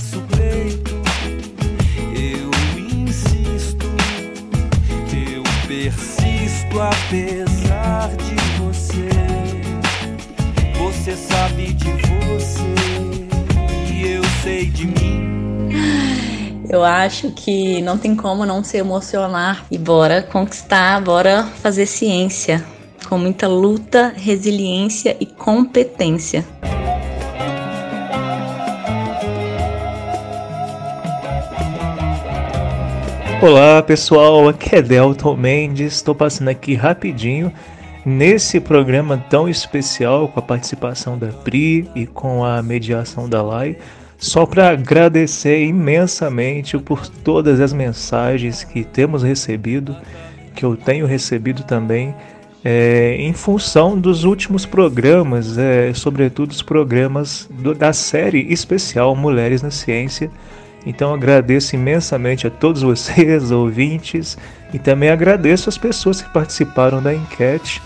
confesso pleito, eu insisto, eu persisto apesar de você. Você sabe de você e eu sei de mim. Eu acho que não tem como não se emocionar e bora conquistar, bora fazer ciência com muita luta, resiliência e competência. Olá pessoal, aqui é Delton Mendes, estou passando aqui rapidinho nesse programa tão especial com a participação da Pri e com a mediação da Lai, só para agradecer imensamente por todas as mensagens que temos recebido, que eu tenho recebido também, é, em função dos últimos programas, é, sobretudo os programas do, da série especial Mulheres na Ciência então agradeço imensamente a todos vocês, ouvintes, e também agradeço as pessoas que participaram da enquete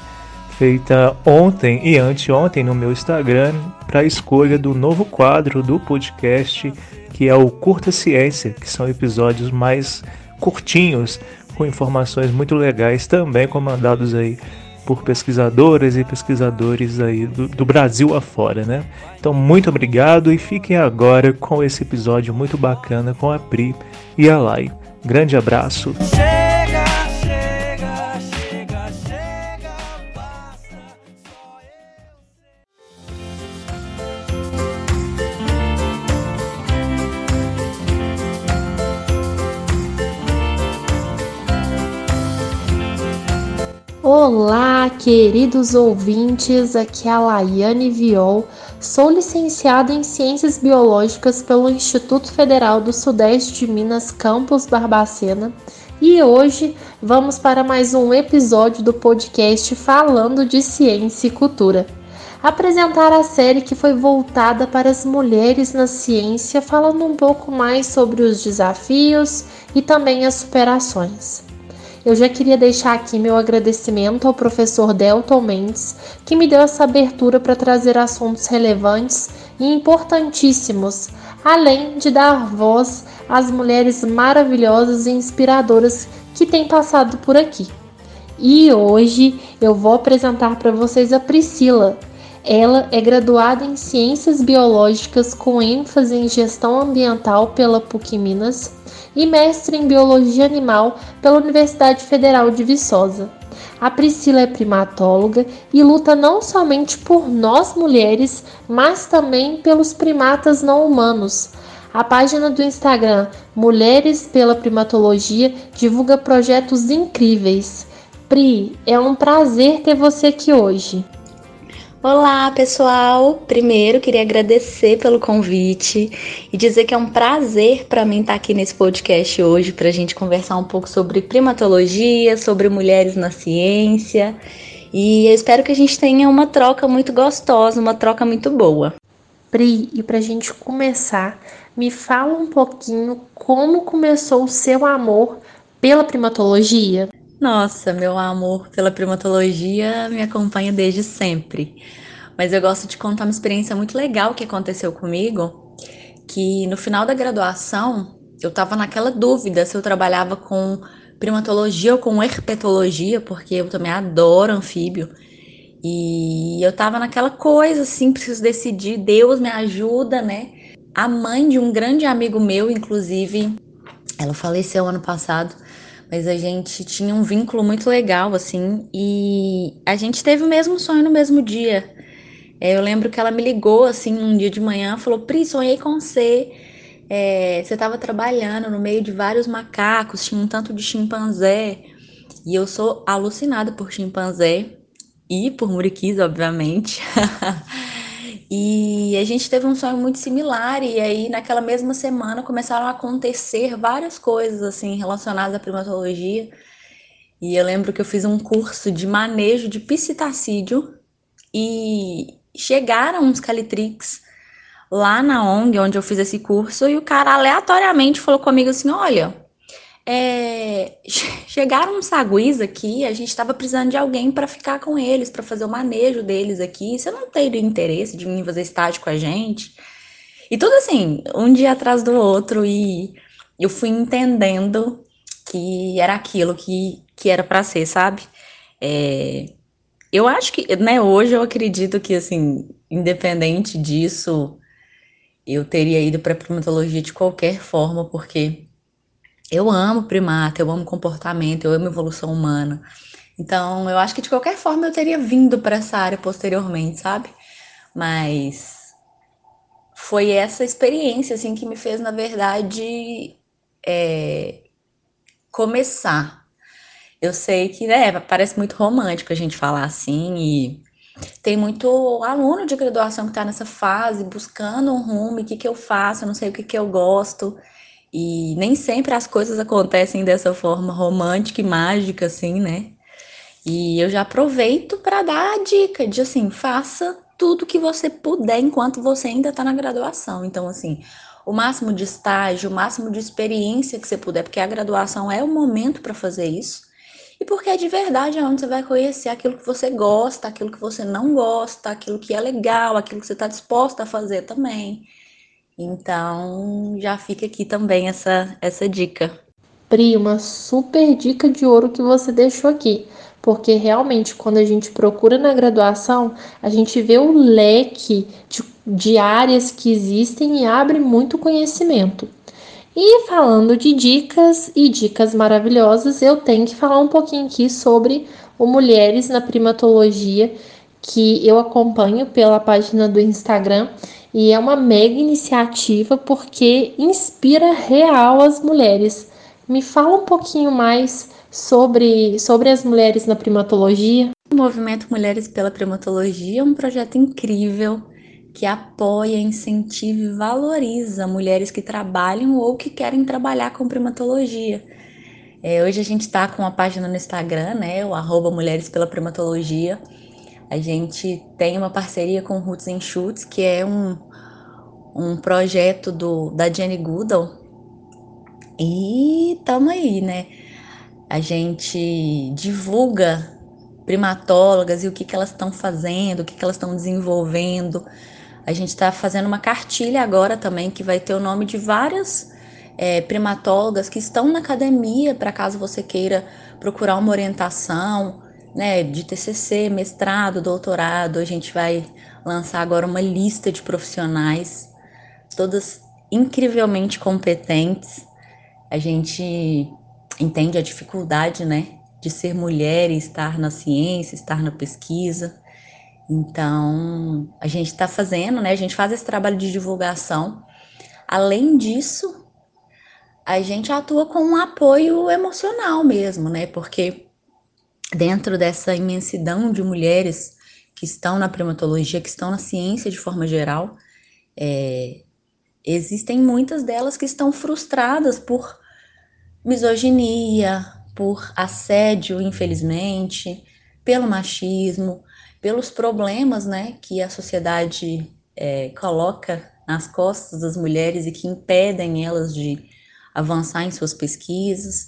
feita ontem e anteontem no meu Instagram para a escolha do novo quadro do podcast, que é o Curta Ciência, que são episódios mais curtinhos, com informações muito legais, também comandados aí por pesquisadoras e pesquisadores aí do, do, Brasil afora, né? Então, muito obrigado e fiquem agora com esse episódio muito bacana com a Pri e a Lai. Grande abraço. Queridos ouvintes, aqui é a Laiane Viol, sou licenciada em Ciências Biológicas pelo Instituto Federal do Sudeste de Minas, campus Barbacena, e hoje vamos para mais um episódio do podcast falando de ciência e cultura. Apresentar a série que foi voltada para as mulheres na ciência, falando um pouco mais sobre os desafios e também as superações. Eu já queria deixar aqui meu agradecimento ao professor Delton Mendes, que me deu essa abertura para trazer assuntos relevantes e importantíssimos, além de dar voz às mulheres maravilhosas e inspiradoras que têm passado por aqui. E hoje eu vou apresentar para vocês a Priscila. Ela é graduada em Ciências Biológicas com ênfase em Gestão Ambiental pela PUC Minas e mestre em Biologia Animal pela Universidade Federal de Viçosa. A Priscila é primatóloga e luta não somente por nós mulheres, mas também pelos primatas não humanos. A página do Instagram Mulheres pela Primatologia divulga projetos incríveis. Pri, é um prazer ter você aqui hoje. Olá, pessoal! Primeiro, queria agradecer pelo convite e dizer que é um prazer para mim estar aqui nesse podcast hoje para a gente conversar um pouco sobre primatologia, sobre mulheres na ciência. E eu espero que a gente tenha uma troca muito gostosa, uma troca muito boa. Pri, e para a gente começar, me fala um pouquinho como começou o seu amor pela primatologia. Nossa, meu amor pela primatologia me acompanha desde sempre. Mas eu gosto de contar uma experiência muito legal que aconteceu comigo, que no final da graduação eu estava naquela dúvida se eu trabalhava com primatologia ou com herpetologia, porque eu também adoro anfíbio. E eu tava naquela coisa assim, preciso decidir, Deus me ajuda, né? A mãe de um grande amigo meu, inclusive, ela faleceu ano passado mas a gente tinha um vínculo muito legal, assim, e a gente teve o mesmo sonho no mesmo dia. É, eu lembro que ela me ligou, assim, num dia de manhã, falou: Pri, sonhei com você. É, você estava trabalhando no meio de vários macacos, tinha um tanto de chimpanzé. E eu sou alucinada por chimpanzé e por muriquis, obviamente. E a gente teve um sonho muito similar, e aí naquela mesma semana começaram a acontecer várias coisas assim relacionadas à primatologia. E eu lembro que eu fiz um curso de manejo de psitacídeo e chegaram uns calitrix lá na ONG onde eu fiz esse curso e o cara aleatoriamente falou comigo assim: "Olha, é, chegaram uns saguis aqui, a gente estava precisando de alguém para ficar com eles, para fazer o manejo deles aqui. Você não teria interesse de vir fazer estágio com a gente? E tudo assim, um dia atrás do outro, e eu fui entendendo que era aquilo que, que era para ser, sabe? É, eu acho que, né, hoje eu acredito que, assim, independente disso, eu teria ido para primatologia de qualquer forma, porque eu amo primata, eu amo comportamento, eu amo evolução humana. Então, eu acho que de qualquer forma eu teria vindo para essa área posteriormente, sabe? Mas foi essa experiência assim que me fez, na verdade, é, começar. Eu sei que né, parece muito romântico a gente falar assim e tem muito aluno de graduação que está nessa fase, buscando um rumo, o que, que eu faço, não sei o que, que eu gosto. E nem sempre as coisas acontecem dessa forma romântica e mágica, assim, né? E eu já aproveito para dar a dica de assim, faça tudo que você puder enquanto você ainda está na graduação. Então, assim, o máximo de estágio, o máximo de experiência que você puder, porque a graduação é o momento para fazer isso. E porque é de verdade onde você vai conhecer aquilo que você gosta, aquilo que você não gosta, aquilo que é legal, aquilo que você está disposta a fazer também. Então, já fica aqui também essa, essa dica. Pri, uma super dica de ouro que você deixou aqui porque realmente quando a gente procura na graduação, a gente vê o leque de, de áreas que existem e abre muito conhecimento. E falando de dicas e dicas maravilhosas, eu tenho que falar um pouquinho aqui sobre o Mulheres na Primatologia, que eu acompanho pela página do Instagram e é uma mega iniciativa porque inspira real as mulheres. Me fala um pouquinho mais sobre, sobre as mulheres na primatologia. O movimento Mulheres pela Primatologia é um projeto incrível que apoia, incentiva e valoriza mulheres que trabalham ou que querem trabalhar com primatologia. É, hoje a gente está com uma página no Instagram, né, o arroba Mulheres pela Primatologia. A gente tem uma parceria com Roots and Shoots, que é um, um projeto do, da Jenny Goodall. E tamo aí, né? a gente divulga primatólogas e o que, que elas estão fazendo, o que, que elas estão desenvolvendo. A gente está fazendo uma cartilha agora também que vai ter o nome de várias é, primatólogas que estão na academia, para caso você queira procurar uma orientação né, de TCC, mestrado, doutorado. A gente vai lançar agora uma lista de profissionais, todas incrivelmente competentes. A gente entende a dificuldade, né, de ser mulher e estar na ciência, estar na pesquisa. Então, a gente está fazendo, né, a gente faz esse trabalho de divulgação. Além disso, a gente atua com um apoio emocional mesmo, né, porque dentro dessa imensidão de mulheres que estão na primatologia, que estão na ciência de forma geral, é, existem muitas delas que estão frustradas por misoginia, por assédio, infelizmente, pelo machismo, pelos problemas né, que a sociedade é, coloca nas costas das mulheres e que impedem elas de avançar em suas pesquisas.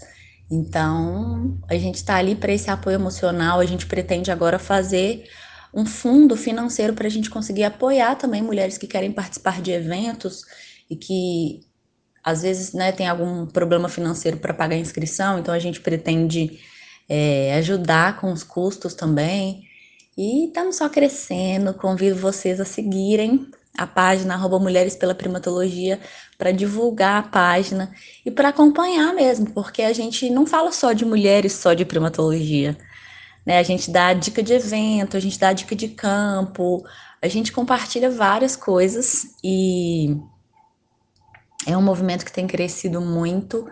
Então, a gente está ali para esse apoio emocional, a gente pretende agora fazer um fundo financeiro para a gente conseguir apoiar também mulheres que querem participar de eventos e que às vezes né, tem algum problema financeiro para pagar a inscrição, então a gente pretende é, ajudar com os custos também. E estamos só crescendo. Convido vocês a seguirem a página arroba Mulheres pela Primatologia para divulgar a página e para acompanhar mesmo, porque a gente não fala só de mulheres, só de primatologia. Né? A gente dá dica de evento, a gente dá dica de campo, a gente compartilha várias coisas e é um movimento que tem crescido muito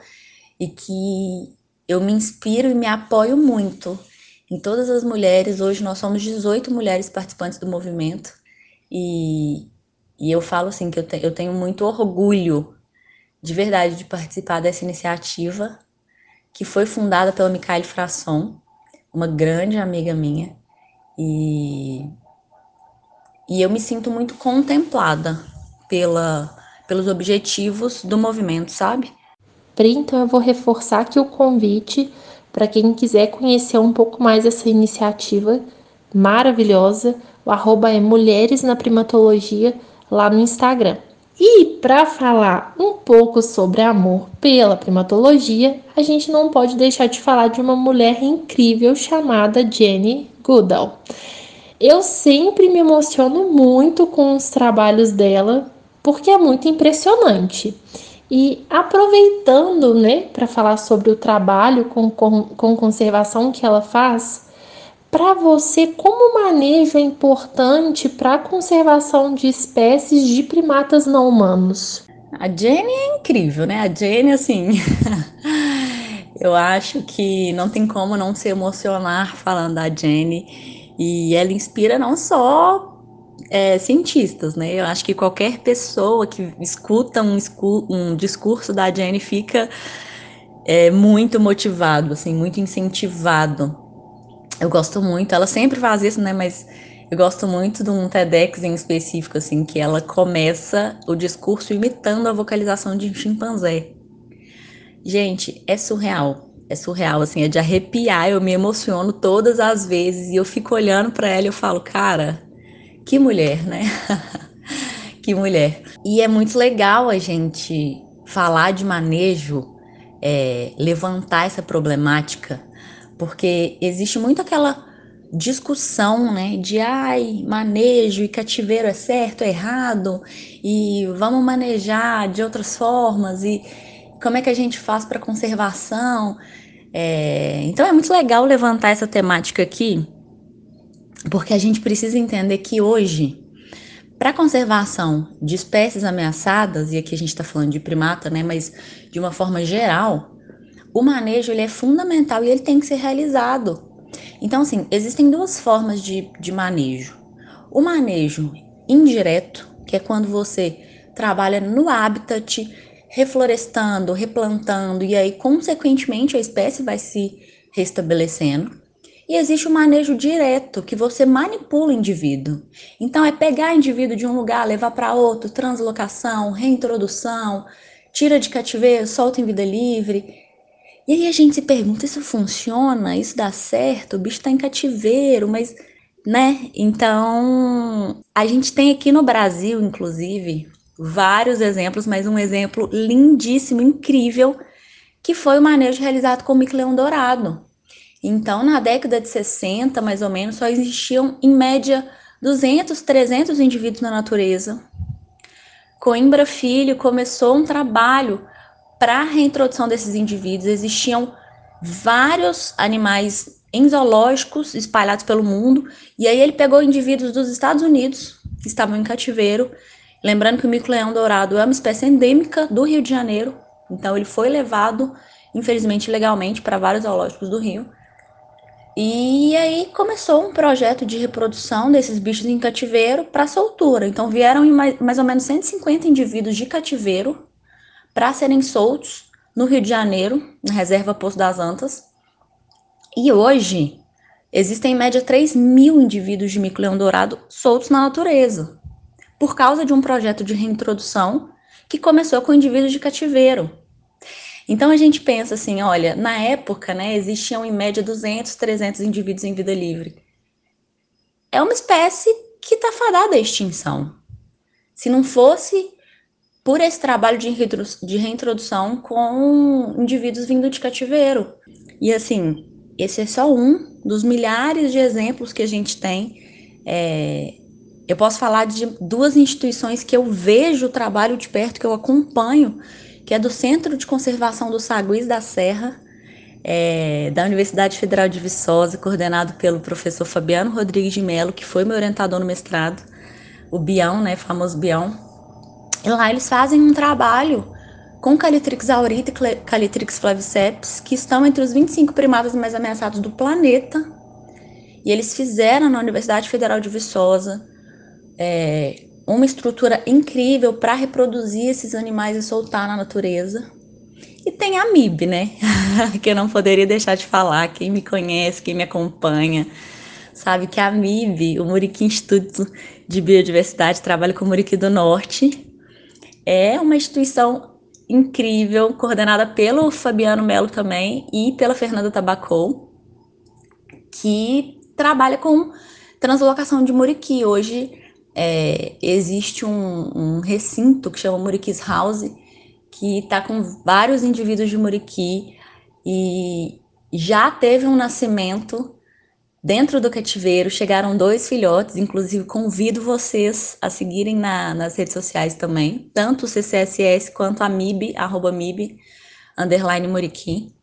e que eu me inspiro e me apoio muito em todas as mulheres. Hoje nós somos 18 mulheres participantes do movimento e, e eu falo assim que eu, te, eu tenho muito orgulho de verdade de participar dessa iniciativa que foi fundada pela Micaele Frasson, uma grande amiga minha, e, e eu me sinto muito contemplada pela pelos objetivos do movimento, sabe? Pri, então eu vou reforçar aqui o convite para quem quiser conhecer um pouco mais essa iniciativa maravilhosa. O arroba é Mulheres na Primatologia lá no Instagram. E para falar um pouco sobre amor pela primatologia, a gente não pode deixar de falar de uma mulher incrível chamada Jenny Goodall. Eu sempre me emociono muito com os trabalhos dela, porque é muito impressionante. E aproveitando, né, para falar sobre o trabalho com, com, com conservação que ela faz, para você, como manejo é importante para a conservação de espécies de primatas não humanos? A Jenny é incrível, né? A Jenny, assim, eu acho que não tem como não se emocionar falando da Jenny. E ela inspira não só é, cientistas, né? Eu acho que qualquer pessoa que escuta um, um discurso da Jenny fica é, muito motivado, assim, muito incentivado. Eu gosto muito, ela sempre faz isso, né? Mas eu gosto muito de um TEDx em específico, assim, que ela começa o discurso imitando a vocalização de um chimpanzé. Gente, é surreal é surreal, assim, é de arrepiar, eu me emociono todas as vezes e eu fico olhando para ela e eu falo, cara, que mulher, né? que mulher. E é muito legal a gente falar de manejo, é, levantar essa problemática, porque existe muito aquela discussão, né, de ai, manejo e cativeiro é certo, é errado, e vamos manejar de outras formas e como é que a gente faz para conservação? É, então é muito legal levantar essa temática aqui, porque a gente precisa entender que hoje, para conservação de espécies ameaçadas, e aqui a gente está falando de primata, né, mas de uma forma geral, o manejo ele é fundamental e ele tem que ser realizado. Então, assim, existem duas formas de, de manejo. O manejo indireto, que é quando você trabalha no habitat, reflorestando, replantando, e aí, consequentemente, a espécie vai se restabelecendo. E existe o manejo direto, que você manipula o indivíduo. Então, é pegar o indivíduo de um lugar, levar para outro, translocação, reintrodução, tira de cativeiro, solta em vida livre. E aí a gente se pergunta: isso funciona? Isso dá certo? O bicho está em cativeiro, mas. Né? Então, a gente tem aqui no Brasil, inclusive, vários exemplos, mas um exemplo lindíssimo, incrível, que foi o manejo realizado com o mico-leão dourado. Então, na década de 60, mais ou menos, só existiam, em média, 200, 300 indivíduos na natureza. Coimbra Filho começou um trabalho para a reintrodução desses indivíduos. Existiam vários animais em zoológicos espalhados pelo mundo, e aí ele pegou indivíduos dos Estados Unidos, que estavam em cativeiro, Lembrando que o mico-leão dourado é uma espécie endêmica do Rio de Janeiro, então ele foi levado, infelizmente, legalmente para vários zoológicos do Rio. E aí começou um projeto de reprodução desses bichos em cativeiro para soltura. Então vieram mais, mais ou menos 150 indivíduos de cativeiro para serem soltos no Rio de Janeiro, na reserva Poço das Antas. E hoje existem em média 3 mil indivíduos de mico-leão dourado soltos na natureza por causa de um projeto de reintrodução que começou com indivíduos de cativeiro. Então a gente pensa assim, olha, na época, né, existiam em média 200, 300 indivíduos em vida livre. É uma espécie que está fadada à extinção. Se não fosse por esse trabalho de, de reintrodução com indivíduos vindo de cativeiro. E assim, esse é só um dos milhares de exemplos que a gente tem é, eu posso falar de duas instituições que eu vejo o trabalho de perto, que eu acompanho, que é do Centro de Conservação do Saguis da Serra, é, da Universidade Federal de Viçosa, coordenado pelo professor Fabiano Rodrigues de Mello, que foi meu orientador no mestrado, o Bião, né, famoso Bião. E lá eles fazem um trabalho com Calitrix aurita e Calitrix flaviceps, que estão entre os 25 primatas mais ameaçados do planeta. E eles fizeram na Universidade Federal de Viçosa é, uma estrutura incrível para reproduzir esses animais e soltar na natureza. E tem a MIB, né? que eu não poderia deixar de falar. Quem me conhece, quem me acompanha, sabe que a MIB, o Muriqui Instituto de Biodiversidade, trabalha com o Muriqui do Norte. É uma instituição incrível, coordenada pelo Fabiano Melo também e pela Fernanda Tabacou, que trabalha com translocação de muriqui. Hoje é, existe um, um, recinto que chama Muriquis House, que está com vários indivíduos de Muriqui e já teve um nascimento dentro do cativeiro, chegaram dois filhotes, inclusive convido vocês a seguirem na, nas redes sociais também, tanto o CCSS quanto a MIB, arroba MIB, underline Muriqui,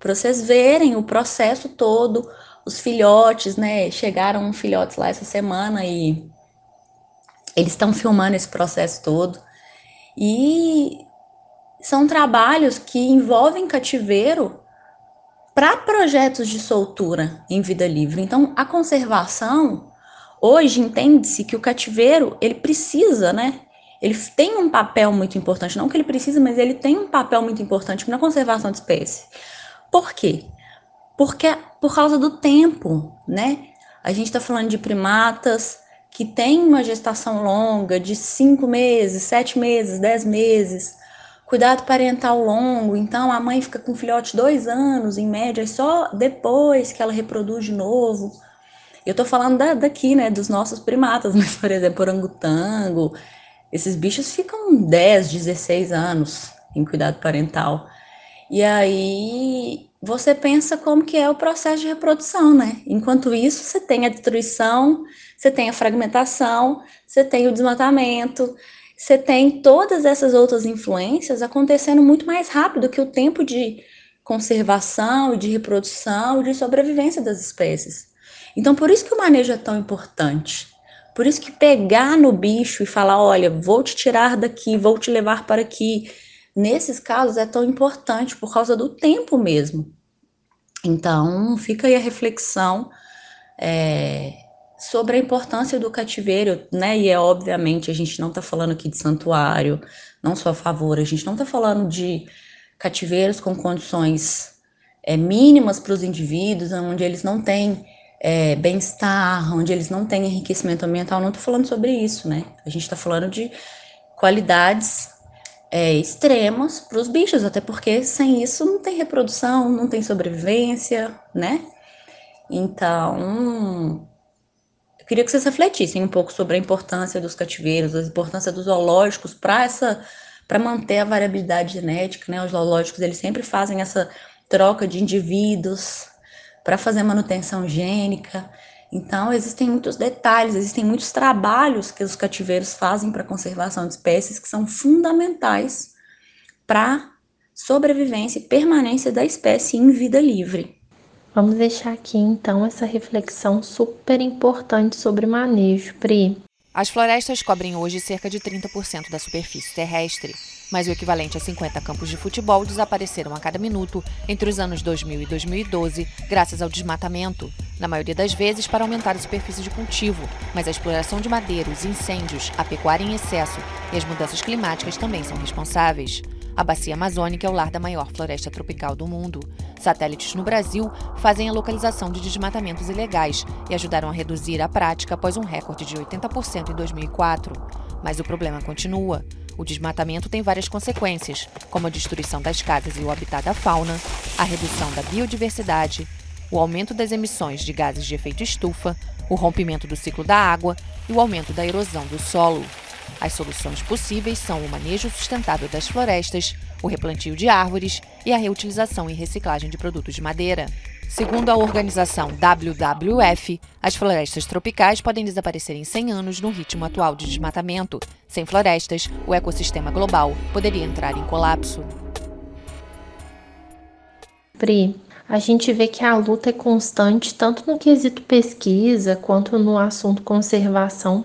para vocês verem o processo todo, os filhotes, né? Chegaram filhotes lá essa semana e eles estão filmando esse processo todo. E são trabalhos que envolvem cativeiro para projetos de soltura em vida livre. Então, a conservação hoje entende-se que o cativeiro ele precisa, né? Ele tem um papel muito importante, não que ele precisa, mas ele tem um papel muito importante na conservação de espécie. Por quê? Porque por causa do tempo, né? A gente está falando de primatas que têm uma gestação longa de cinco meses, sete meses, dez meses, cuidado parental longo, então a mãe fica com o filhote dois anos, em média, e só depois que ela reproduz de novo. Eu tô falando da, daqui, né, dos nossos primatas, mas, por exemplo, orangotango, esses bichos ficam 10, 16 anos em cuidado parental. E aí você pensa como que é o processo de reprodução, né? Enquanto isso, você tem a destruição, você tem a fragmentação, você tem o desmatamento, você tem todas essas outras influências acontecendo muito mais rápido que o tempo de conservação, de reprodução, de sobrevivência das espécies. Então, por isso que o manejo é tão importante. Por isso que pegar no bicho e falar, olha, vou te tirar daqui, vou te levar para aqui, nesses casos é tão importante por causa do tempo mesmo. Então, fica aí a reflexão é, sobre a importância do cativeiro, né? E é obviamente a gente não está falando aqui de santuário, não sou a favor, a gente não está falando de cativeiros com condições é, mínimas para os indivíduos, onde eles não têm é, bem-estar, onde eles não têm enriquecimento ambiental, não estou falando sobre isso, né? A gente está falando de qualidades é, extremas para os bichos, até porque sem isso não tem reprodução, não tem sobrevivência, né? Então, queria que vocês refletissem um pouco sobre a importância dos cativeiros, a importância dos zoológicos para essa para manter a variabilidade genética, né? Os zoológicos eles sempre fazem essa troca de indivíduos para fazer manutenção gênica. Então, existem muitos detalhes, existem muitos trabalhos que os cativeiros fazem para conservação de espécies que são fundamentais para sobrevivência e permanência da espécie em vida livre. Vamos deixar aqui então essa reflexão super importante sobre manejo, Pri. As florestas cobrem hoje cerca de 30% da superfície terrestre, mas o equivalente a 50 campos de futebol desapareceram a cada minuto entre os anos 2000 e 2012, graças ao desmatamento, na maioria das vezes para aumentar a superfície de cultivo, mas a exploração de madeira, os incêndios, a pecuária em excesso e as mudanças climáticas também são responsáveis. A bacia amazônica é o lar da maior floresta tropical do mundo. Satélites no Brasil fazem a localização de desmatamentos ilegais e ajudaram a reduzir a prática após um recorde de 80% em 2004. Mas o problema continua. O desmatamento tem várias consequências, como a destruição das casas e o habitat da fauna, a redução da biodiversidade, o aumento das emissões de gases de efeito estufa, o rompimento do ciclo da água e o aumento da erosão do solo. As soluções possíveis são o manejo sustentável das florestas, o replantio de árvores e a reutilização e reciclagem de produtos de madeira. Segundo a organização WWF, as florestas tropicais podem desaparecer em 100 anos no ritmo atual de desmatamento. Sem florestas, o ecossistema global poderia entrar em colapso. Pri, a gente vê que a luta é constante tanto no quesito pesquisa quanto no assunto conservação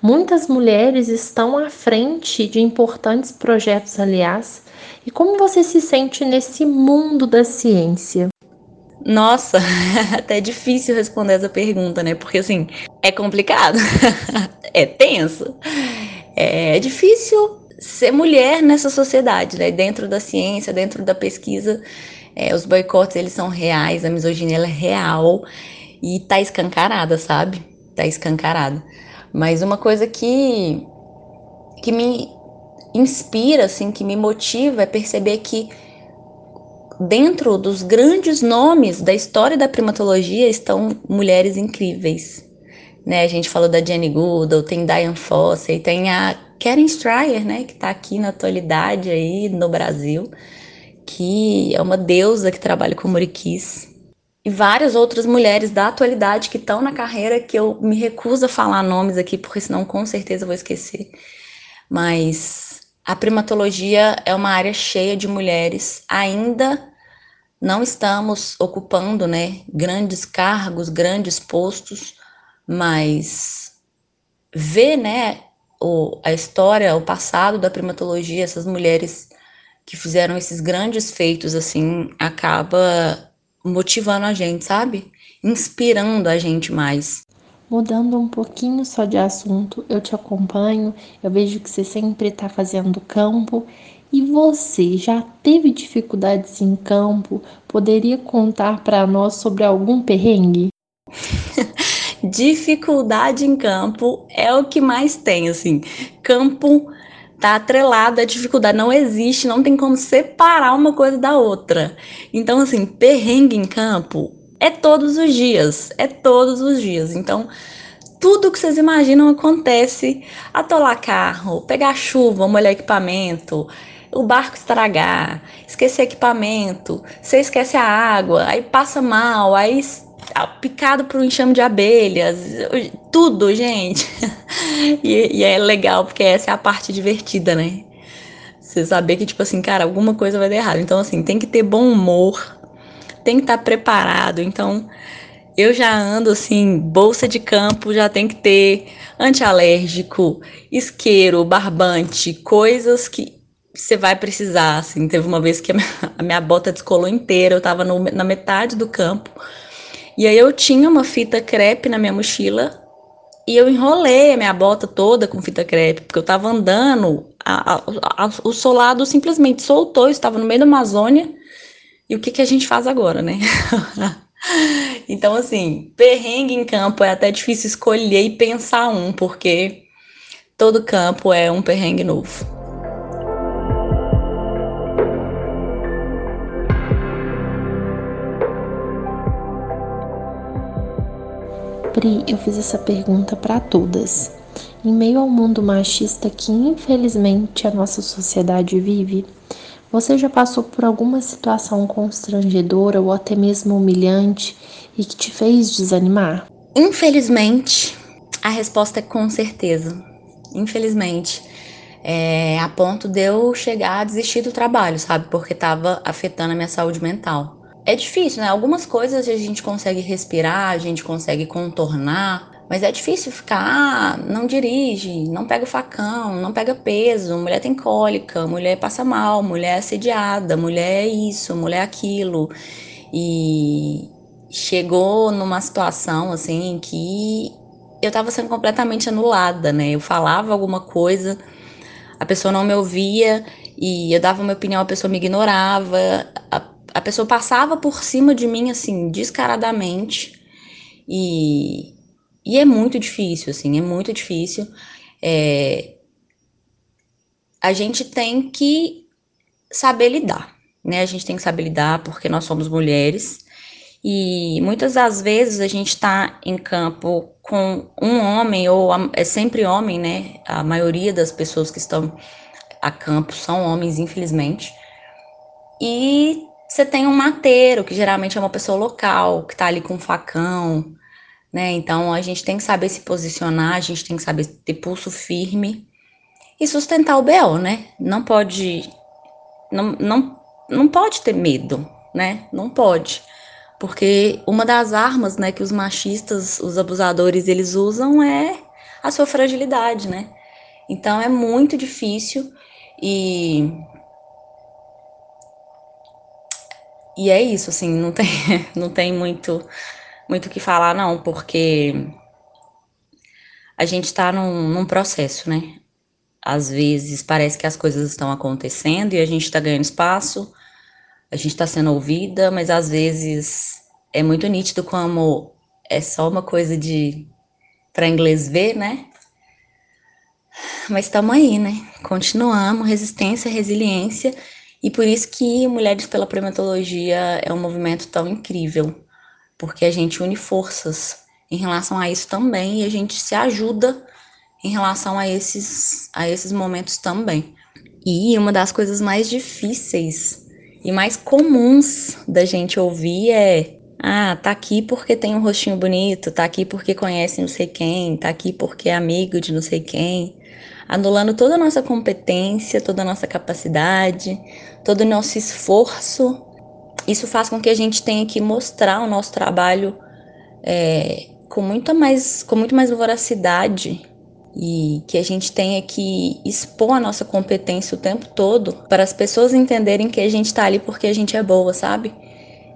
Muitas mulheres estão à frente de importantes projetos, aliás. E como você se sente nesse mundo da ciência? Nossa, até é difícil responder essa pergunta, né? Porque assim, é complicado, é tenso, é difícil ser mulher nessa sociedade, né? Dentro da ciência, dentro da pesquisa, é, os boicotes eles são reais, a misoginia é real e tá escancarada, sabe? Tá escancarada. Mas uma coisa que, que me inspira, assim, que me motiva é perceber que dentro dos grandes nomes da história da primatologia estão mulheres incríveis. né? A gente falou da Jenny Goodall, tem Diane Fossey, tem a Karen Stryer, né? Que está aqui na atualidade aí no Brasil, que é uma deusa que trabalha com muriquis. E várias outras mulheres da atualidade que estão na carreira que eu me recuso a falar nomes aqui, porque senão com certeza vou esquecer. Mas a primatologia é uma área cheia de mulheres. Ainda não estamos ocupando, né, grandes cargos, grandes postos, mas ver, né, o, a história, o passado da primatologia, essas mulheres que fizeram esses grandes feitos, assim, acaba motivando a gente, sabe? Inspirando a gente mais. Mudando um pouquinho só de assunto, eu te acompanho, eu vejo que você sempre está fazendo campo. E você já teve dificuldades em campo? Poderia contar para nós sobre algum perrengue? dificuldade em campo é o que mais tem, assim. Campo tá atrelado à dificuldade, não existe, não tem como separar uma coisa da outra. Então, assim, perrengue em campo é todos os dias, é todos os dias. Então, tudo que vocês imaginam acontece. Atolar carro, pegar chuva, molhar equipamento, o barco estragar, esquecer equipamento, você esquece a água, aí passa mal, aí picado por um enxame de abelhas, tudo, gente. e, e, é legal, porque essa é a parte divertida, né? Você saber que, tipo assim, cara, alguma coisa vai dar errado. Então, assim, tem que ter bom humor, tem que estar tá preparado. Então, eu já ando assim, bolsa de campo já tem que ter antialérgico, isqueiro, barbante, coisas que você vai precisar, assim. Teve uma vez que a minha, a minha bota descolou inteira, eu tava no, na metade do campo. E aí eu tinha uma fita crepe na minha mochila e eu enrolei a minha bota toda com fita crepe, porque eu tava andando, a, a, a, o solado simplesmente soltou, eu estava no meio da Amazônia. E o que, que a gente faz agora, né? então, assim, perrengue em campo é até difícil escolher e pensar um, porque todo campo é um perrengue novo. Pri, eu fiz essa pergunta para todas. Em meio ao mundo machista que infelizmente a nossa sociedade vive, você já passou por alguma situação constrangedora ou até mesmo humilhante e que te fez desanimar? Infelizmente, a resposta é com certeza. Infelizmente. É, a ponto de eu chegar a desistir do trabalho, sabe? Porque estava afetando a minha saúde mental é difícil, né? Algumas coisas a gente consegue respirar, a gente consegue contornar, mas é difícil ficar, ah, não dirige, não pega o facão, não pega peso, mulher tem cólica, mulher passa mal, mulher é assediada, mulher é isso, mulher é aquilo. E chegou numa situação assim que eu tava sendo completamente anulada, né? Eu falava alguma coisa, a pessoa não me ouvia e eu dava minha opinião, a pessoa me ignorava. A a pessoa passava por cima de mim, assim, descaradamente. E, e é muito difícil, assim, é muito difícil. É, a gente tem que saber lidar, né? A gente tem que saber lidar porque nós somos mulheres. E muitas das vezes a gente está em campo com um homem, ou é sempre homem, né? A maioria das pessoas que estão a campo são homens, infelizmente. E você tem um mateiro, que geralmente é uma pessoa local, que está ali com um facão, né? Então a gente tem que saber se posicionar, a gente tem que saber ter pulso firme e sustentar o BO, né? Não pode não, não, não pode ter medo, né? Não pode. Porque uma das armas, né, que os machistas, os abusadores, eles usam é a sua fragilidade, né? Então é muito difícil e e é isso, assim, não tem, não tem muito muito o que falar, não, porque a gente está num, num processo, né? Às vezes parece que as coisas estão acontecendo e a gente está ganhando espaço, a gente está sendo ouvida, mas às vezes é muito nítido como é só uma coisa de para inglês ver, né? Mas estamos aí, né? Continuamos, resistência, resiliência e por isso que Mulheres pela Primatologia é um movimento tão incrível, porque a gente une forças em relação a isso também e a gente se ajuda em relação a esses, a esses momentos também. E uma das coisas mais difíceis e mais comuns da gente ouvir é: ah, tá aqui porque tem um rostinho bonito, tá aqui porque conhece não sei quem, tá aqui porque é amigo de não sei quem, anulando toda a nossa competência, toda a nossa capacidade, todo o nosso esforço. Isso faz com que a gente tenha que mostrar o nosso trabalho é, com, muita mais, com muito mais voracidade e que a gente tenha que expor a nossa competência o tempo todo para as pessoas entenderem que a gente está ali porque a gente é boa, sabe?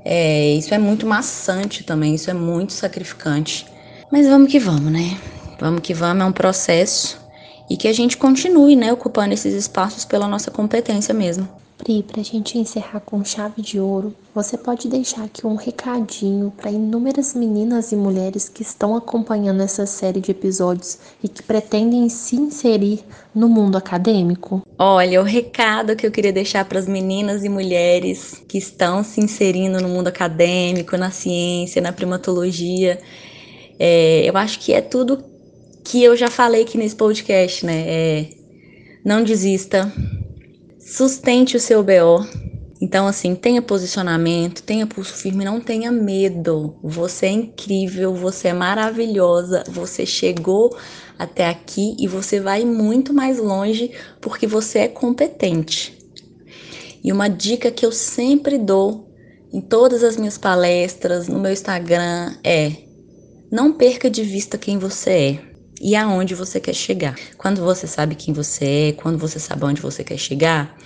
É, isso é muito maçante também, isso é muito sacrificante. Mas vamos que vamos, né? Vamos que vamos, é um processo e que a gente continue, né, ocupando esses espaços pela nossa competência mesmo. Pri, para a gente encerrar com chave de ouro, você pode deixar aqui um recadinho para inúmeras meninas e mulheres que estão acompanhando essa série de episódios e que pretendem se inserir no mundo acadêmico? Olha, o recado que eu queria deixar para as meninas e mulheres que estão se inserindo no mundo acadêmico, na ciência, na primatologia, é, eu acho que é tudo que eu já falei aqui nesse podcast, né? É, não desista Sustente o seu BO. Então, assim, tenha posicionamento, tenha pulso firme, não tenha medo. Você é incrível, você é maravilhosa, você chegou até aqui e você vai muito mais longe porque você é competente. E uma dica que eu sempre dou em todas as minhas palestras, no meu Instagram, é: não perca de vista quem você é e aonde você quer chegar. Quando você sabe quem você é, quando você sabe aonde você quer chegar,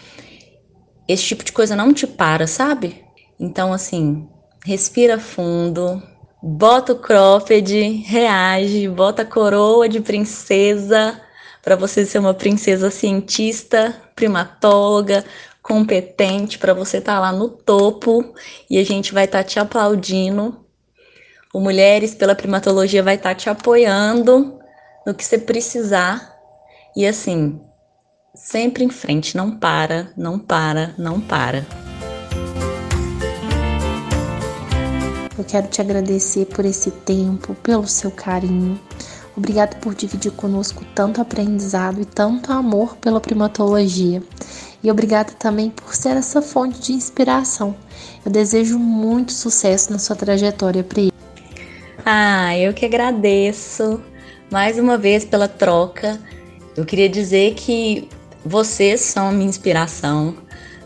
esse tipo de coisa não te para, sabe? Então, assim, respira fundo, bota o cropped, reage, bota a coroa de princesa para você ser uma princesa cientista, primatóloga, competente, para você estar tá lá no topo e a gente vai estar tá te aplaudindo. O Mulheres pela Primatologia vai estar tá te apoiando no que você precisar. E assim, sempre em frente, não para, não para, não para. Eu quero te agradecer por esse tempo, pelo seu carinho. Obrigado por dividir conosco tanto aprendizado e tanto amor pela primatologia. E obrigada também por ser essa fonte de inspiração. Eu desejo muito sucesso na sua trajetória, Pri. Ah, eu que agradeço mais uma vez pela troca. Eu queria dizer que vocês são a minha inspiração.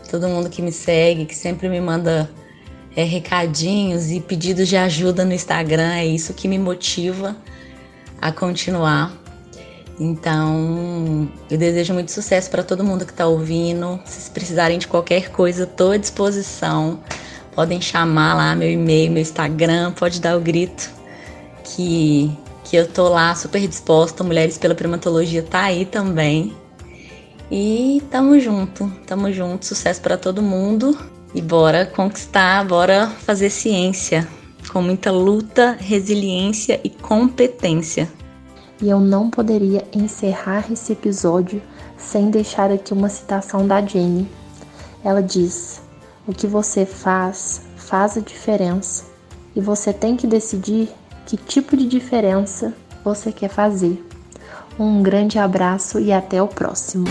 Todo mundo que me segue, que sempre me manda é, recadinhos e pedidos de ajuda no Instagram, é isso que me motiva a continuar. Então, eu desejo muito sucesso para todo mundo que está ouvindo. Se precisarem de qualquer coisa, estou à disposição. Podem chamar lá meu e-mail, meu Instagram, pode dar o grito que que eu tô lá super disposta. Mulheres pela Primatologia tá aí também. E tamo junto, tamo junto. Sucesso para todo mundo. E bora conquistar, bora fazer ciência. Com muita luta, resiliência e competência. E eu não poderia encerrar esse episódio sem deixar aqui uma citação da Jenny. Ela diz: O que você faz, faz a diferença. E você tem que decidir que tipo de diferença você quer fazer. Um grande abraço e até o próximo.